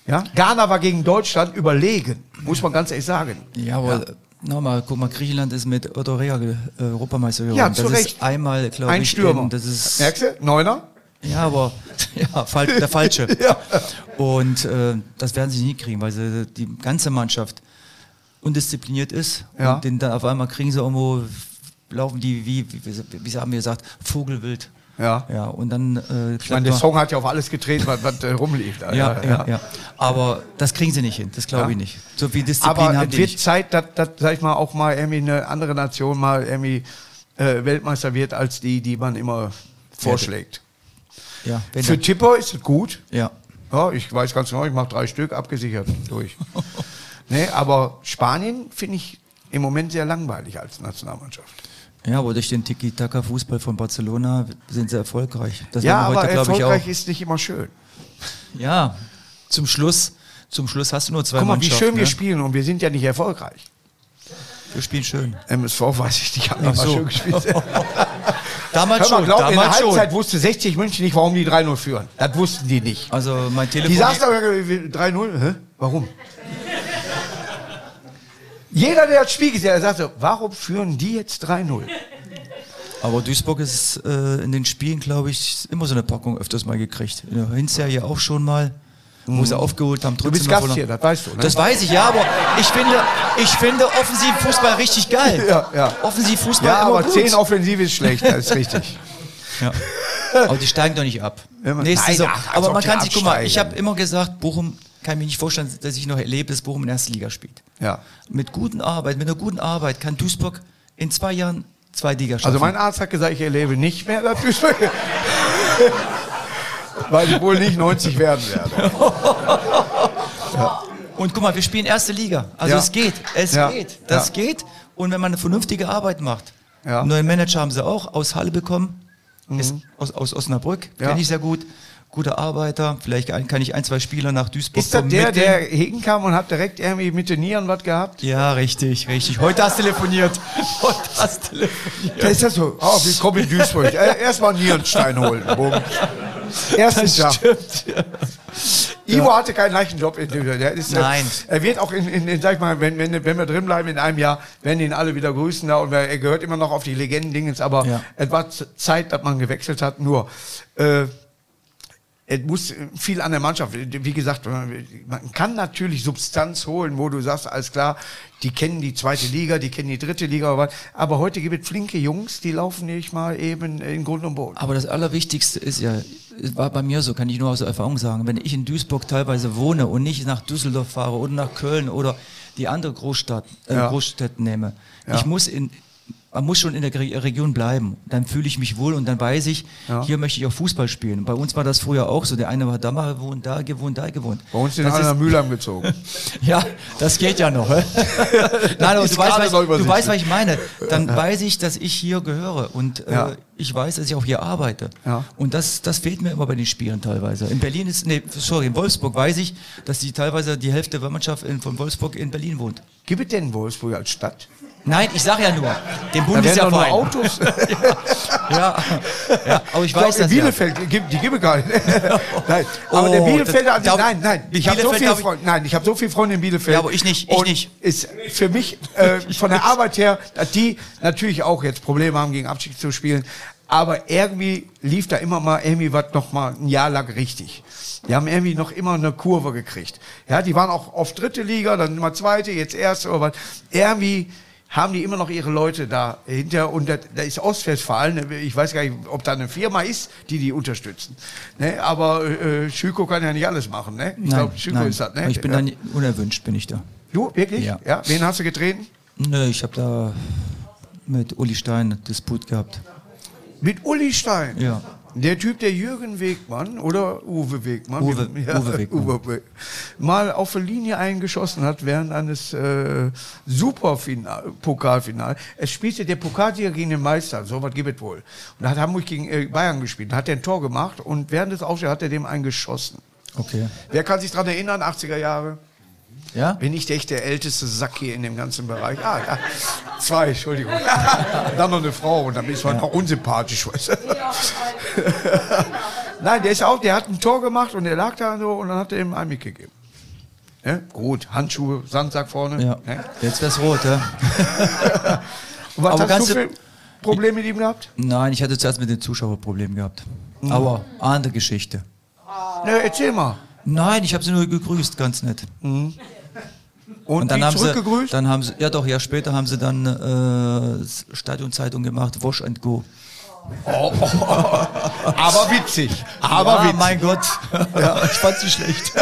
Ja? Ghana war gegen Deutschland überlegen, muss man ganz ehrlich sagen. Ja, aber nochmal, guck mal, Griechenland ist mit Otto Rea äh, Europameister geworden. Ja, zu das Recht. ist einmal, glaube Ein ich, Stürmer. in- das ist Merkst du? Neuner? Ja, aber ja, der falsche. Ja. Und äh, das werden sie nie kriegen, weil sie, die ganze Mannschaft undiszipliniert ist. Ja. Und den dann auf einmal kriegen sie irgendwo, laufen die, wie, wie, wie, haben wir gesagt, Vogelwild. Ja. Ja, und dann. Äh, Ich meine, der Song hat ja auf alles getreten, was, was äh, rumliegt. ja, ja, ja, Aber das kriegen sie nicht hin, das glaube Ja. ich nicht. So viel Disziplin Aber haben es die wird nicht. Zeit, dass, dass, sag ich mal, auch mal irgendwie eine andere Nation mal irgendwie äh, Weltmeister wird, als die, die man immer vorschlägt. Ja, wenn Für Tipper ist es gut. ja. Ja, ich weiß ganz genau, ich mache drei Stück, abgesichert durch. nee, aber Spanien finde ich im Moment sehr langweilig als Nationalmannschaft. Ja, aber durch den Tiki-Taka-Fußball von Barcelona sind sie erfolgreich. Das ja, wir aber ich, erfolgreich ist nicht immer schön. Ja, zum Schluss, zum Schluss hast du nur zwei Guck mal, wie schön wir ne? spielen und wir sind ja nicht erfolgreich. Wir spielen schön. MSV weiß ich nicht, haben so. schön gespielt. Damals schon, glaub, in der damals schon. Halbzeit wusste 60 München nicht, warum die 3-0 führen. Das wussten die nicht. Also mein Telefon. Die saßen aber äh, 3-0. Hä? Warum? Jeder, der das Spiel gesehen hat, sagte, warum führen die jetzt 3-0? Aber Duisburg ist äh, in den Spielen, glaube ich, immer so eine Packung öfters mal gekriegt. In der Hinserie auch schon mal, wo sie aufgeholt haben. Mhm. Du bist noch Gast verloren. hier, das weißt du, ne? Das weiß ich, ja, aber ich finde, ich finde Offensivfußball richtig geil. Ja, ja. Offensivfußball Ja, aber gut. 10 Offensive ist schlecht, das ist richtig. Ja. Aber die steigen doch nicht ab. Nächste Nein, Saison. ach, aber man kann sich, guck mal, ich absteigen. habe immer gesagt, Bochum kann mir nicht vorstellen, dass ich noch erlebe, dass Bochum in der ersten Liga spielt. Ja. Mit guten Arbeit, mit einer guten Arbeit kann Duisburg in zwei Jahren zwei Liga schaffen. Also mein Arzt hat gesagt, ich erlebe nicht mehr das Duisburg. Weil ich wohl nicht 90 werden werde. Und guck mal, wir spielen erste Liga. Also Ja. es geht, es Ja. geht, das Ja. geht. Und wenn man eine vernünftige Arbeit macht, Ja. neuen Manager haben sie auch aus Halle bekommen, ist aus, aus Osnabrück, Mhm. Ja. kenne ich sehr gut. Guter Arbeiter, vielleicht kann ich ein, zwei Spieler nach Duisburg Ist das der, der hinkam und hat direkt irgendwie mit den Nieren was gehabt? Ja, richtig, richtig. Heute hast du telefoniert. Heute hast du telefoniert. Da ist das so, oh, willkommen in Duisburg. Äh, Erstmal Nierenstein holen. Bumm. Ersten Tag. Stimmt. Ja. Ivo hatte keinen leichten Job. Der ist, äh, Nein. Er wird auch in, in, in sag ich mal, wenn, wenn, wenn wir drin bleiben in einem Jahr, werden ihn alle wieder grüßen da und er gehört immer noch auf die Legenden-Dingens, aber Ja. es war Zeit, dass man gewechselt hat. Nur, äh, es muss viel an der Mannschaft. Wie gesagt, man kann natürlich Substanz holen, wo du sagst, alles klar, die kennen die zweite Liga, die kennen die dritte Liga, aber, aber heute gibt es flinke Jungs, die laufen nicht mal eben in Grund und Boden. Aber das Allerwichtigste ist ja, es war bei mir so, kann ich nur aus Erfahrung sagen, wenn ich in Duisburg teilweise wohne und nicht nach Düsseldorf fahre oder nach Köln oder die andere Großstadt, äh, Ja. Großstädte nehme, Ja. ich muss in man muss schon in der Re- Region bleiben. Dann fühle ich mich wohl und dann weiß ich, Ja. hier möchte ich auch Fußball spielen. Bei uns war das früher auch so. Der eine hat da mal gewohnt, da gewohnt, da gewohnt. Bei uns sind alle nach Mülheim gezogen. ja, das geht ja noch. Nein, aber du weißt, was, du weißt, was ich meine. Dann weiß ich, dass ich hier gehöre und äh, Ja. ich weiß, dass ich auch hier arbeite. Ja. Und das, das fehlt mir immer bei den Spielen teilweise. In Berlin ist, nee, sorry, in Wolfsburg weiß ich, dass die teilweise die Hälfte der Mannschaft in, von Wolfsburg in Berlin wohnt. Gibt es denn Wolfsburg als Stadt? Nein, ich sage ja nur, nur Bundesjahrverein. Autos. Ja, ja, aber ich Ich weiß glaube, in das ja. Bielefeld, gibt, die gibt es gar nicht. nein, aber Oh, der Bielefelder, das- nein, nein, ich habe so viele Freunde, nein, ich habe so viele Freunde in Bielefeld. Ja, aber ich nicht, ich nicht. Ist für mich äh, von der Arbeit her, dass die natürlich auch jetzt Probleme haben, gegen Abstieg zu spielen, aber irgendwie lief da immer mal irgendwie was noch mal ein Jahr lang richtig. Die haben irgendwie noch immer eine Kurve gekriegt. Ja, die waren auch auf dritte Liga, dann mal zweite, jetzt erste oder was. Irgendwie haben die immer noch ihre Leute da hinter und da, da ist Ostwestfalen, ich weiß gar nicht, ob da eine Firma ist, die die unterstützen. Ne? Aber äh, Schüko kann ja nicht alles machen. Ne? Ich glaube, Schüko nein. ist das. Ne? Ich bin dann unerwünscht, bin ich da. Du, wirklich? Ja. ja. Wen hast du getreten? Nö, ich habe da mit Uli Stein Disput gehabt. Mit Uli Stein. Ja. Der Typ, der Jürgen Wegmann oder Uwe Wegmann, Uwe- wie- Uwe Wegmann. Uwe We- mal auf der Linie eingeschossen hat während eines äh, Superpokalfinals. Es spielte der Pokalsieger gegen den Meister, so was gibt es wohl. Und da hat Hamburg gegen äh, Bayern gespielt. Da hat er ein Tor gemacht und während des Aufstehens hat er dem einen geschossen. Okay. Wer kann sich daran erinnern, 80er Jahre? Ja? Bin ich echt der älteste Sack hier in dem ganzen Bereich? Ah, ja. Zwei, Entschuldigung. dann noch eine Frau und dann ist man auch unsympathisch. Weißt du? Nein, der ist auch, der hat ein Tor gemacht und der lag da so und dann hat er ihm einen mitgegeben. Ne? Gut, Handschuhe, Sandsack vorne. Ja. Ne? Jetzt wär's rot, ja? Und was Aber hast du für Probleme mit ihm gehabt? Nein, ich hatte zuerst mit den Zuschauerproblemen gehabt. Mhm. Aber andere Geschichte. Ne, erzähl mal. Nein, ich habe sie nur gegrüßt, ganz nett. Und, Und dann haben sie, dann haben sie, ja doch, ja später haben sie dann äh, Stadionzeitung gemacht, Wash and Go. aber witzig. Aber ja, witzig. mein Gott, ich fand sie schlecht.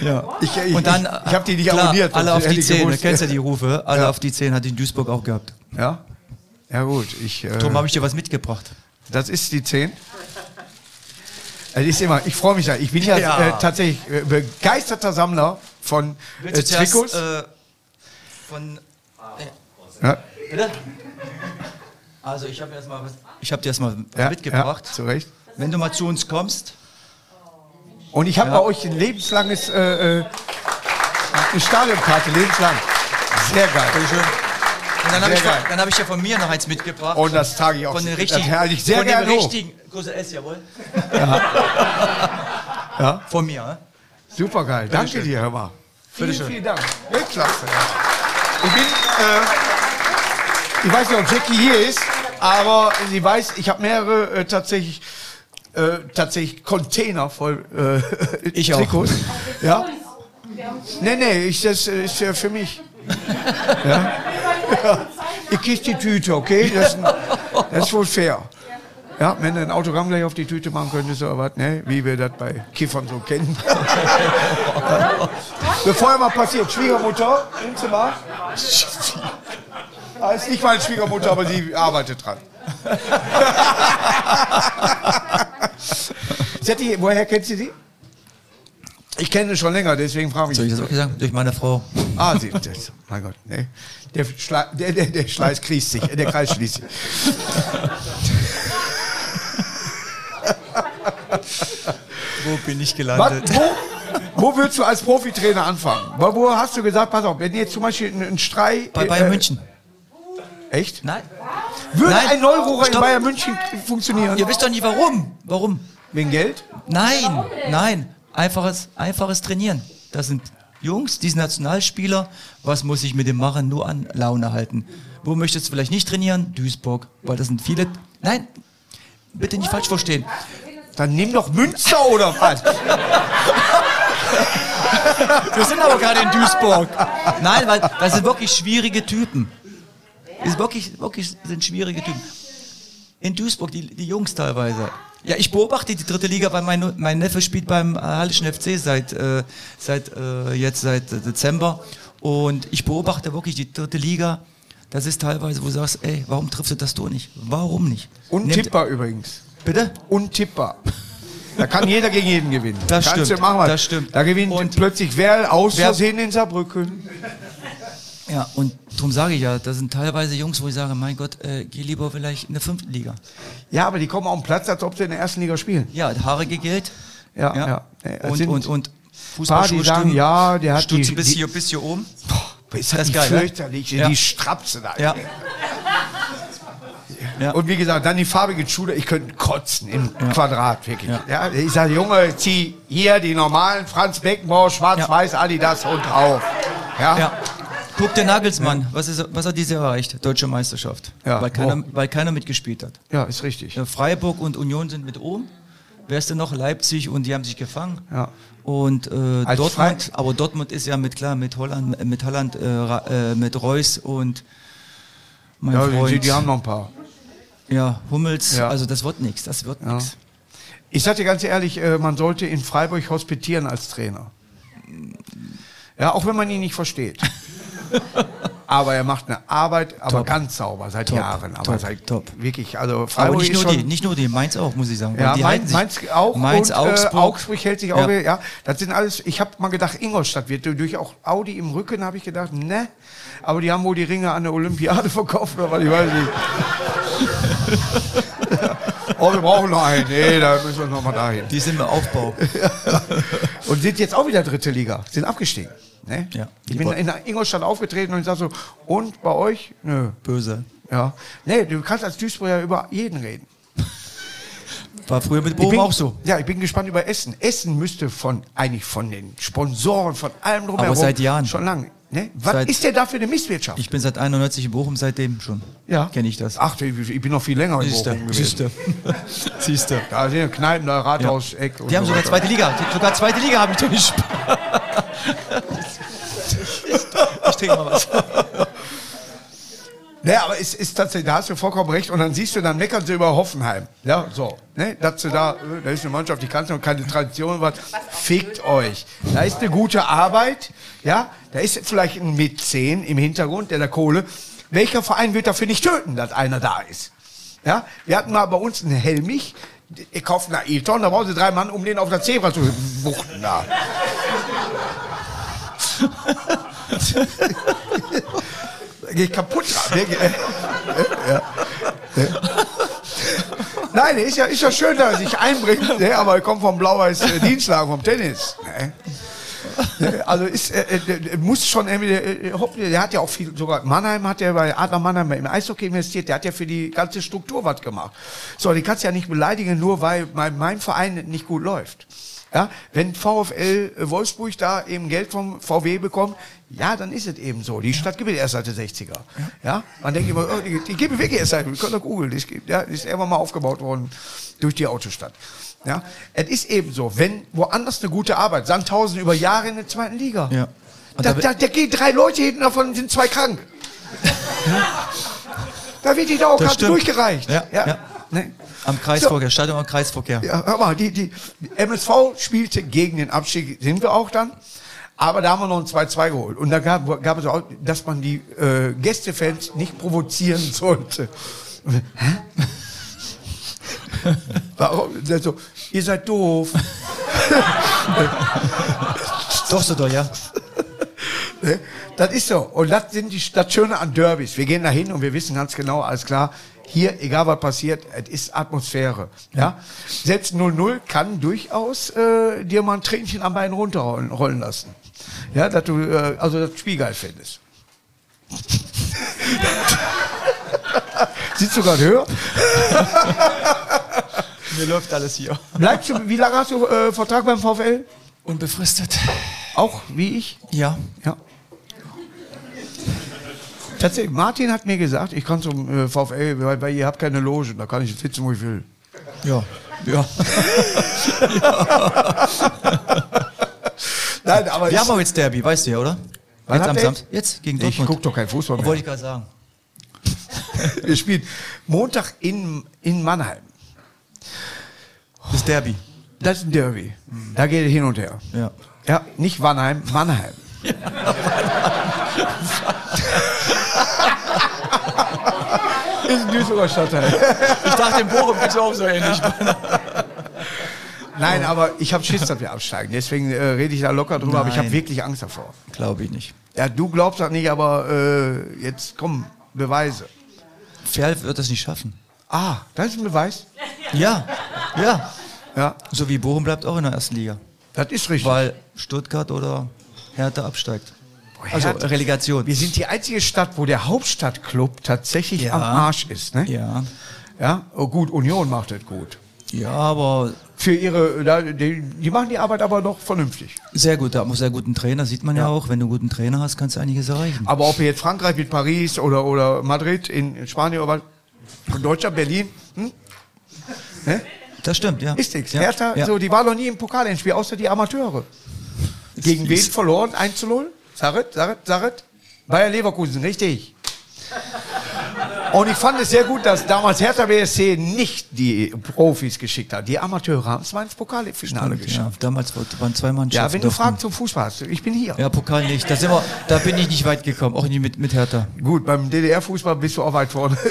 ja. Ich- ich- Und dann, ich- ich hab die nicht klar, abonniert, Alle auf die Zehn, du kennst ja die Rufe, alle Ja. auf die Zehn hat die in Duisburg auch gehabt. Ja? Ja gut, ich... Äh, Darum habe ich dir was mitgebracht. das ist die 10. Das ist immer, ich freue mich da. Ich bin ja, Ja. Äh, tatsächlich äh, begeisterter Sammler von äh, Trikots. äh, von. ja, Bitte? Also, ich habe dir erstmal was, ich hab dir erstmal ja, mitgebracht. Ja, zu Recht. Wenn du mal zu uns kommst, Und ich habe Ja. bei euch ein lebenslanges äh, äh, eine Stadionkarte, lebenslang. Sehr geil. Bitteschön. Und dann habe ich, hab ich ja von mir noch eins mitgebracht. Und das trage ich auch. von den das richtigen, halte ich sehr von gerne dem richtigen, Größe S, jawohl. Ja. Von mir, ne? Super geil. Danke schön. dir, hör mal. Vielen, Bitteschön. vielen Dank. Weltklasse. Ich bin, äh, ich weiß nicht, ob Jackie hier ist, aber sie weiß, ich habe mehrere äh, tatsächlich, äh, tatsächlich Container voll äh, Ich auch. Trikots. Ja. Nee, nee, ich, das äh, ist ja für mich. Ja. ja. Ich krieg die Tüte, okay? Das das ist wohl fair. Ja, wenn du ein Autogramm gleich auf die Tüte machen könntest oder was, ne? wie wir das bei Kiffern so kennen. Bevor mal passiert, Schwiegermutter im Zimmer. Ah, ist nicht meine Schwiegermutter, aber sie arbeitet dran. Setti, woher kennt sie sie? Ich kenne sie schon länger, deswegen frage ich Soll ich das wirklich sagen? Durch meine Frau. Ah, sie, das, mein Gott, ne? Der, Schle der, der, der Schleiß schließt sich, der Kreis schließt sich. Wo bin ich Was, gelandet? wo, wo würdest du als Profitrainer anfangen? Wo, wo hast du gesagt, pass auf, wenn jetzt zum Beispiel ein, ein Strei... Bei Bayern äh, München. Echt? Nein. Würde Nein. ein Neurohrer in. Bayern München funktionieren? Ihr wisst doch nie warum. Warum? Wegen Geld? Nein, nein. Einfaches, einfaches Trainieren. Das sind Jungs, die sind Nationalspieler. Was muss ich mit dem machen? Nur an Laune halten. Wo möchtest du vielleicht nicht trainieren? Duisburg. Weil das sind viele. Nein, bitte nicht falsch verstehen. Dann nimm doch Münster oder was? Wir sind aber gerade in Duisburg. Nein, weil das sind wirklich schwierige Typen. Das ist wirklich, wirklich sind schwierige Typen. In Duisburg, die, die Jungs teilweise. Ja, ich beobachte die dritte Liga, weil mein, mein Neffe spielt beim äh, Hallischen FC seit, äh, seit äh, jetzt seit äh, Dezember. Und ich beobachte wirklich die dritte Liga. Das ist teilweise, wo du sagst, ey, warum triffst du das Tor nicht? Warum nicht? Nehmt- Untippbar übrigens. Bitte? Untippbar. Da kann jeder gegen jeden gewinnen. Das Kannst stimmt, Du machen, was. das stimmt. Da gewinnt Und- plötzlich wer aus Wer- Versehen in Saarbrücken. Ja, und darum sage ich ja, das sind teilweise Jungs, wo ich sage, mein Gott, äh, geh lieber vielleicht in der fünften Liga. Ja, aber die kommen auf den Platz, als ob sie in der ersten Liga spielen. Ja, haarige Geld. Ja, ja. Es Und, sind und, und Fußballschuhe sagen, stimmen, ja, der hat Stutze die, bis die, hier, bis hier oben. Boah, ist das, Das geil, ne? fürchterlich, Ja. die Strapse da. Ja. Ja. Und wie gesagt, dann die farbigen Schuhe, ich könnte kotzen im Quadrat, wirklich. Ja. Ja. ich sage, Junge, zieh hier die normalen Franz Beckenbauer, schwarz-weiß, Adidas und drauf. Ja? Ja. Guck der Nagelsmann, was, ist, was hat diese erreicht? Deutsche Meisterschaft. Ja, Weil, keiner, weil keiner mitgespielt hat. ja, ist richtig. Ja, Freiburg und Union sind mit oben. Wer ist denn noch? Leipzig und die haben sich gefangen. Ja. Und äh, Dortmund, Frei- aber Dortmund ist ja mit klar mit Holland, mit Holland, äh, äh, mit Reus und mein Ja, Freund. die, die haben noch ein paar. Ja, Hummels. Ja. Also das wird nichts. Das wird Ja. nichts. Ich sage dir ganz ehrlich, äh, man sollte in Freiburg hospitieren als Trainer. Ja, auch wenn man ihn nicht versteht. aber er macht eine Arbeit, aber Top. ganz sauber, seit Top. Jahren. Aber Top. seit Top. wirklich, also Aber Freiburg nicht ist nur die, nicht nur die, Mainz auch, muss ich sagen. Ja, die Mainz, Mainz auch Mainz, und Augsburg. Äh, Augsburg hält sich auch. Ja. Ja. das sind alles. Ich habe mal gedacht, Ingolstadt wird durch auch Audi im Rücken, habe ich gedacht, ne. Aber die haben wohl die Ringe an der Olympiade verkauft oder was, ich weiß nicht. oh, wir brauchen noch einen. Nee, da müssen wir noch mal dahin. Die sind im Aufbau. Und sind jetzt auch wieder dritte Liga, sind abgestiegen. Ne? Ja. Ich bin in Ingolstadt aufgetreten und ich sag so, und bei euch? Nö. Böse. Ja. Nee, du kannst als Duisburger über jeden reden. War früher mit Bochum bin, auch so. Ja, ich bin gespannt über Essen. Essen müsste von eigentlich von den Sponsoren, von allem drumherum. Aber seit Jahren. Schon lange. Ne? Was Seit- ist der da für eine Misswirtschaft? Ich bin seit 91 in Bochum, seitdem schon. ja. Kenne ich das. Ach, ich ich bin noch viel länger in Bochum. Siehste. Siehste. Da sind ja Kneipen, da Rathaus, Eck und Die haben so sogar weiter. zweite Liga. Die- Sogar zweite Liga habe ich durch. Ich trinke mal was. Ne, aber es ist tatsächlich, da hast du vollkommen recht. Und dann siehst du, dann meckern sie über Hoffenheim. Ja, so. Ne, dass sie da, da ist eine Mannschaft, die kannst noch keine Tradition, was. Fickt euch. Da ist eine gute Arbeit. Ja, da ist vielleicht ein Mäzen im Hintergrund, der da Kohle. Welcher Verein wird dafür nicht töten, dass einer da ist? Ja, wir hatten mal bei uns einen Helmich, Ich kaufe einen Ailton, da brauchen sie drei Mann, um den auf der Zebra zu wuchten. Da. Geht kaputt. dran, ne? Ja. Nein, ist ja, ist ja schön, dass er sich einbringt, ne? aber er kommt vom blau-weiß äh, Dienstlagen, vom Tennis. Ne? Also ist, äh, äh, muss schon irgendwie, äh, hopp- der hat ja auch viel, sogar Mannheim hat ja bei Adler Mannheim im Eishockey investiert, der hat ja für die ganze Struktur was gemacht. So, die kannst du ja nicht beleidigen, nur weil mein, mein Verein nicht gut läuft. Ja, wenn VfL Wolfsburg da eben Geld vom VW bekommt, ja, dann ist es eben so. Die Stadt gibt es erst seit den 60er. Ja, man denkt immer, oh, die, die gibt es wirklich erst seit, wir können doch googeln, die ist, ja, die ist irgendwann mal aufgebaut worden durch die Autostadt. Ja, es ist eben so, wenn woanders eine gute Arbeit, Sandhausen über Jahre in der zweiten Liga. Ja. Da, da- da, gehen drei Leute hinten, davon sind zwei krank. Da wird die Dauerkarte durchgereicht. Ja, ja. Ne? Am Kreisverkehr, Stadion am Kreisverkehr. Ja, hör mal, die, die, MSV spielte gegen den Abstieg, sind wir auch dann. Aber da haben wir noch ein 2-2 geholt. Und da gab, gab es auch, dass man die äh, Gästefans nicht provozieren sollte. Hä? Warum? So, ihr seid doof. Doch so doll, ja. Ne? Das ist so. Und das sind die, das Schöne an Derbys. Wir gehen da hin und wir wissen ganz genau, alles klar, hier, egal was passiert, es ist Atmosphäre. Ja? Selbst 0-0 kann durchaus äh, dir mal ein Tränchen am Bein runterrollen rollen lassen. Ja, dass du äh, also das Spiel geil findest. Sitzt du gerade höher? Mir läuft alles hier. Bleibst du, wie lange hast du äh, Vertrag beim VfL? Unbefristet. Auch wie ich? Ja. Ja. Tatsächlich, Martin hat mir gesagt, ich kann zum äh, VfL, weil, weil ihr habt keine Loge, da kann ich sitzen, wo ich will. Ja. Ja. Nein, aber Wir haben auch jetzt Derby, weißt du ja, oder? Wann jetzt habt am Samstag. Jetzt gegen ich Dortmund. gucke doch kein Fußball Wollte mehr. ich gerade sagen. Wir spielen Montag in, in Mannheim. Das Derby. Das ist ein Derby. Da geht es hin und her. Ja. Ja, nicht Mannheim, Mannheim. ist ein Duisburger Stadtteil. Ich dachte, im Bochum geht es auch so ähnlich. Nein, aber ich habe Schiss, dass wir absteigen. Deswegen äh, rede ich da locker drüber, aber ich habe Nein. wirklich Angst davor. Glaube ich nicht. Ja, du glaubst das nicht, aber äh, jetzt komm, Beweise. Ferl wird das nicht schaffen. Ah, das ist ein Beweis. Ja. Ja. Ja, So wie Bochum bleibt auch in der ersten Liga. das ist richtig. Weil Stuttgart oder Hertha absteigt. Also Relegation. Wir sind die einzige Stadt, wo der Hauptstadtclub tatsächlich Ja. am Arsch ist. Ne? Ja. Ja, oh, gut, Union macht das gut. Ja, aber Für ihre, die, die machen die Arbeit aber noch vernünftig. sehr gut. Da haben wir sehr guten Trainer, sieht man ja, Ja. auch. Wenn du einen guten Trainer hast, kannst du einiges erreichen. Aber ob jetzt Frankreich mit Paris oder, oder Madrid in, Spanien oder was, Deutschland, Berlin, hm? ne? Das stimmt, ja. ist nichts. Ja. Hertha, ja. so, die war noch nie im Pokalendspiel, außer die Amateure. Gegen wen verloren? 1 zu 0? Saret, Saret, Saret? Bayer Leverkusen, richtig. Und ich fand es sehr gut, dass damals Hertha BSC nicht die Profis geschickt hat. Die Amateure haben es mal ins Pokalfinale ja, geschafft. damals waren zwei Mannschaften. Ja, wenn du Fragen zum Fußball hast, ich bin hier. Ja, Pokal nicht. Da, sind wir, da bin ich nicht weit gekommen, auch nicht mit, mit Hertha. Gut, beim DDR-Fußball bist du auch weit vorne.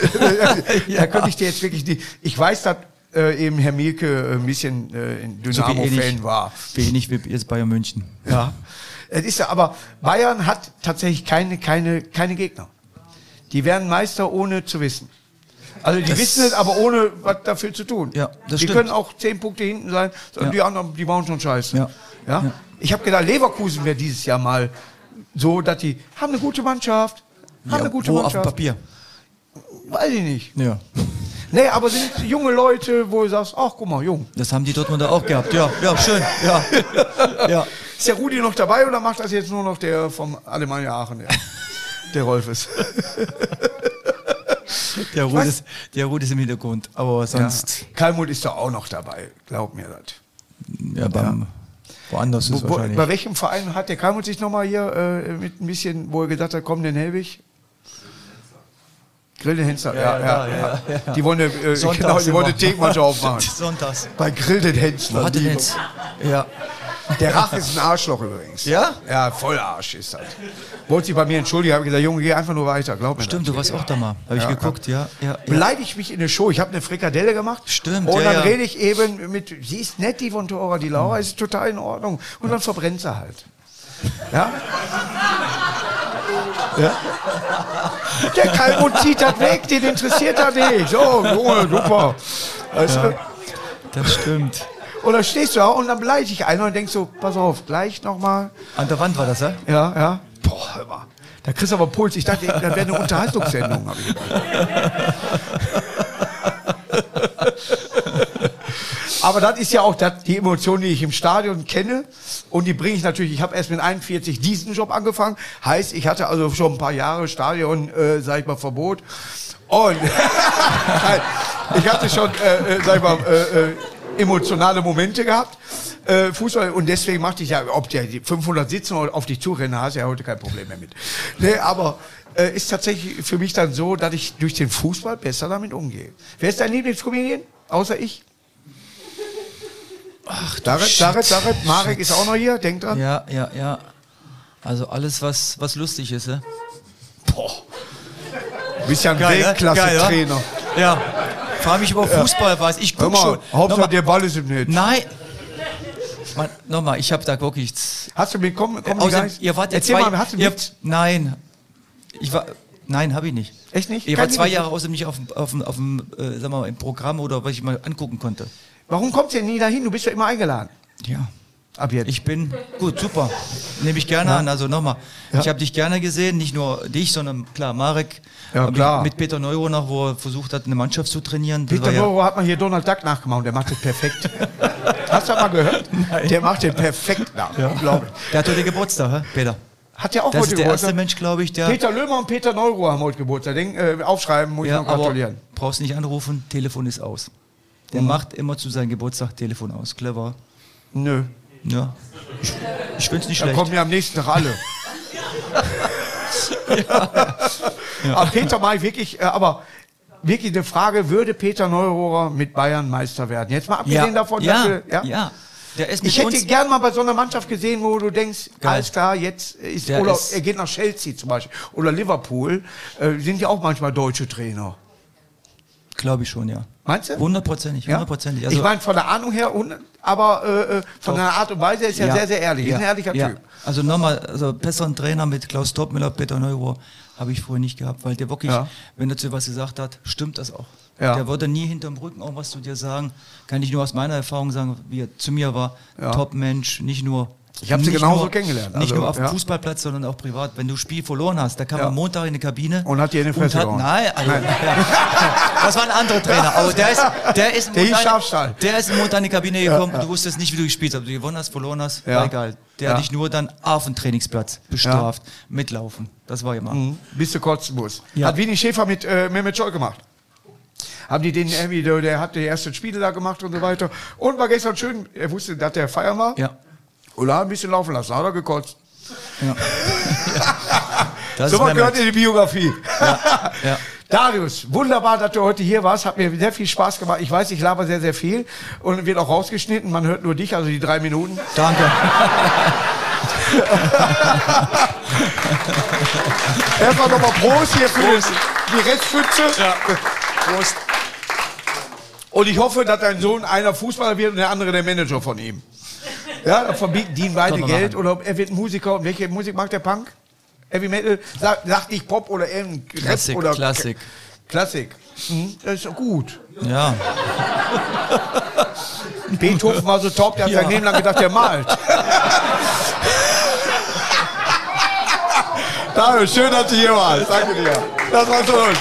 Da könnte ich dir jetzt wirklich die. Ich weiß, dass äh, eben Herr Mielke ein bisschen äh, ein So wie Dynamo-Fan ähnlich, war. wie ähnlich wie jetzt Bayern München. Ja. Es ist ja, aber Bayern hat tatsächlich keine, keine, keine Gegner. Die werden Meister ohne zu wissen. Also die Das- wissen es, aber ohne was dafür zu tun. Ja, das die stimmt. können auch zehn Punkte hinten sein, sondern Ja. die anderen, die bauen schon Scheiße. Ja. Ja? Ja. Ich habe gedacht, Leverkusen wäre dieses Jahr mal so, dass die haben eine gute Mannschaft, haben Ja, eine gute wo auf dem Mannschaft. Papier. Weiß ich nicht. Ja. Nee, aber sind junge Leute, wo du sagst, ach guck mal, jung. Das haben die Dortmunder auch gehabt. Ja, ja, schön. Ja. ja. Ist der Rudi noch dabei oder macht das jetzt nur noch der vom Alemannia Aachen? Der, der Rolf ist. Der Ruth, ist, der Ruth ist im Hintergrund. Aber sonst, Ja. Kalmut ist doch auch noch dabei, glaub mir das. ja, beim, woanders ist Wo, wo, wahrscheinlich. bei welchem Verein hat der Kalmut sich nochmal hier äh, mit ein bisschen, wo er gesagt hat, komm, den Helwig? Grillhänzer, ja, ja, ja, ja, Die wollen, äh, Sonntags genau, die wollen eine immer. Teekmannschaft aufmachen. Sonntags. Bei Grillhänzler. Wo hat denn jetzt? Ja. Der Rach ist ein Arschloch übrigens. Ja? Ja, voll Arsch ist das. Wollte sich bei mir entschuldigen, habe gesagt, Junge, geh einfach nur weiter, glaub mir. Stimmt, du warst auch da mal. Habe ich Ja, geguckt, ja. ja, ja. Beleidigt mich in der Show. Ich habe eine Frikadelle gemacht. Stimmt, Und dann rede ich eben mit, sie ist nett, die von Tora, die Laura ist total in Ordnung. Und dann verbrennt sie halt. Ja? ja? Der Kalmund zieht das weg, den interessiert das nicht. So, Junge, super. Weißt du? Das stimmt. Und dann stehst du da und dann beleidige ich einen und denkst so, pass auf, gleich nochmal. An der Wand war das, ja? Ja, ja. Boah, hör mal. Da kriegst du aber Puls. Ich dachte, das wäre eine Unterhaltungssendung. Hab ich gedacht. aber das ist ja auch das, die Emotion, die ich im Stadion kenne. Und die bringe ich natürlich. Ich habe erst mit 41 diesen Job angefangen. Heißt, ich hatte also schon ein paar Jahre Stadion, äh, sag ich mal, Verbot. Und ich hatte schon, äh, äh, sag ich mal, äh, äh, emotionale Momente gehabt. Äh, Fußball und deswegen machte ich ja, ob der die 500 sitzen oder auf dich zurennen, hast du ja heute kein Problem mehr mit. Nee, aber äh, ist tatsächlich für mich dann so, dass ich durch den Fußball besser damit umgehe. Wer ist dein Lieblingskomedian? Außer ich? Ach, Darit, Darit, Darit, Marek ist auch noch hier, denk dran. Ja, ja, ja. Also alles, was, was lustig ist, ja? Boah. Du bist ja ein ne? Weltklasse-Trainer. Ja. Frag mich über Fußball was. Ich guck mal, schon. Hauptsache der Ball ist im Netz. Nein. Mann, Nochmal, ich habe da wirklich. Hast du mit, komm, komm Außer, ihr wart ja Erzähl zwei. mal, hast du ihr, mit? Nein. Ich war. Nein, habe ich nicht. Echt nicht? Ihr Kein wart zwei? Jahre außerdem nicht auf, dem- auf, dem- auf dem, äh, wir mal, im Programm oder was ich mal angucken konnte. Warum du denn nie dahin? Du bist ja immer eingeladen. Ja. Ab jetzt. Ich bin gut, super. Nehme ich gerne an. Also nochmal, Ja. ich habe dich gerne gesehen, nicht nur dich, sondern klar, Marek. Ja, ich klar. Mit Peter Neuro noch, wo er versucht hat, eine Mannschaft zu trainieren. Das Peter ja- Neuro hat man hier Donald Duck nachgemacht der macht das perfekt. Hast du das mal gehört? Der macht den perfekt nach. Unglaublich. Der hat heute Geburtstag, hä? Peter. Hat ja auch Das heute ist der erste Geburtstag. Mensch, glaube ich, der. Peter Lömer und Peter Neuro haben heute Geburtstag. Den, äh, aufschreiben, muss ja, ich noch gratulieren. brauchst nicht anrufen, Telefon ist aus. Der Mhm. macht immer zu seinem Geburtstag Telefon aus. Clever. Nö. Ja. Ich, ich finde es nicht Da schlecht. kommen ja am nächsten Tag alle. Aber Peter May wirklich, äh, aber wirklich eine Frage, würde Peter Neurohrer mit Bayern Meister werden? Jetzt mal abgesehen davon, dass ja, wir, ja. ja? Der ist Ich hätte uns. ihn gern mal bei so einer Mannschaft gesehen, wo du denkst, Geil. alles klar, jetzt ist, Der oder ist- er geht nach Chelsea zum Beispiel oder Liverpool, äh, sind ja auch manchmal deutsche Trainer. Glaube ich schon, ja. Meinst du? Hundertprozentig, Ja? hundertprozentig. Also, ich meine, von der Ahnung her, aber äh, äh, von der Art und Weise ist er sehr, sehr ehrlich. Ist ein ehrlicher ja. Typ. Also nochmal, also besseren Trainer mit Klaus Topmüller, Peter Neurohr habe ich vorher nicht gehabt, weil der wirklich, Ja. wenn er zu was gesagt hat, stimmt das auch. Ja. Der würde nie hinterm Rücken auch was zu dir sagen. Kann ich nur aus meiner Erfahrung sagen, wie er zu mir war. Ja. Top-Mensch, nicht nur. Ich hab sie nicht genauso nur- kennengelernt, Nicht also, nur auf dem ja. Fußballplatz, sondern auch privat. Wenn du Spiel verloren hast, da kam Ja. er Montag in die Kabine. Und hat dir in die Fresse und hat. Nein, also, Ja. das war ein anderer Trainer. Aber der ist, der ist, Der Montag- der ist Montag in die Kabine gekommen. Du wusstest nicht, wie du gespielt hast. Ob du gewonnen hast, verloren hast, war egal. Der hat dich nur dann auf dem Trainingsplatz bestraft. Mitlaufen. Das war immer. Mhm. Bis du kotzen musst. Hat Winnie Schäfer mit äh, Mehmet Scholl gemacht. Haben die den irgendwie, der, der hat die ersten Spiele da gemacht und so weiter. Und war gestern schön, er wusste, dass der feiern war. Ja. Hat ein bisschen laufen lassen, hat er gekotzt. ja. Das so was gehört in die Biografie. Ja. Darius, wunderbar, dass du heute hier warst. Hat mir sehr viel Spaß gemacht. Ich weiß, ich laber sehr, sehr viel und wird auch rausgeschnitten. Man hört nur dich, also die drei Minuten. Danke. Erstmal nochmal Prost hier für die Restpfütze. Prost. Und ich hoffe, dass dein Sohn einer Fußballer wird und der andere der Manager von ihm. Ja, dann verdienen beide Geld oder er wird Musiker. Und welche Musik mag der Punk? Heavy Metal? Sag, sag nicht Pop oder Rap Klassik, oder Klassik. Klassik. Mhm, das ist gut. Ja. Beethoven war so top, der hat sein Leben lang gedacht, der malt. Dario, schön, dass du hier warst. Danke dir. Das war's von uns.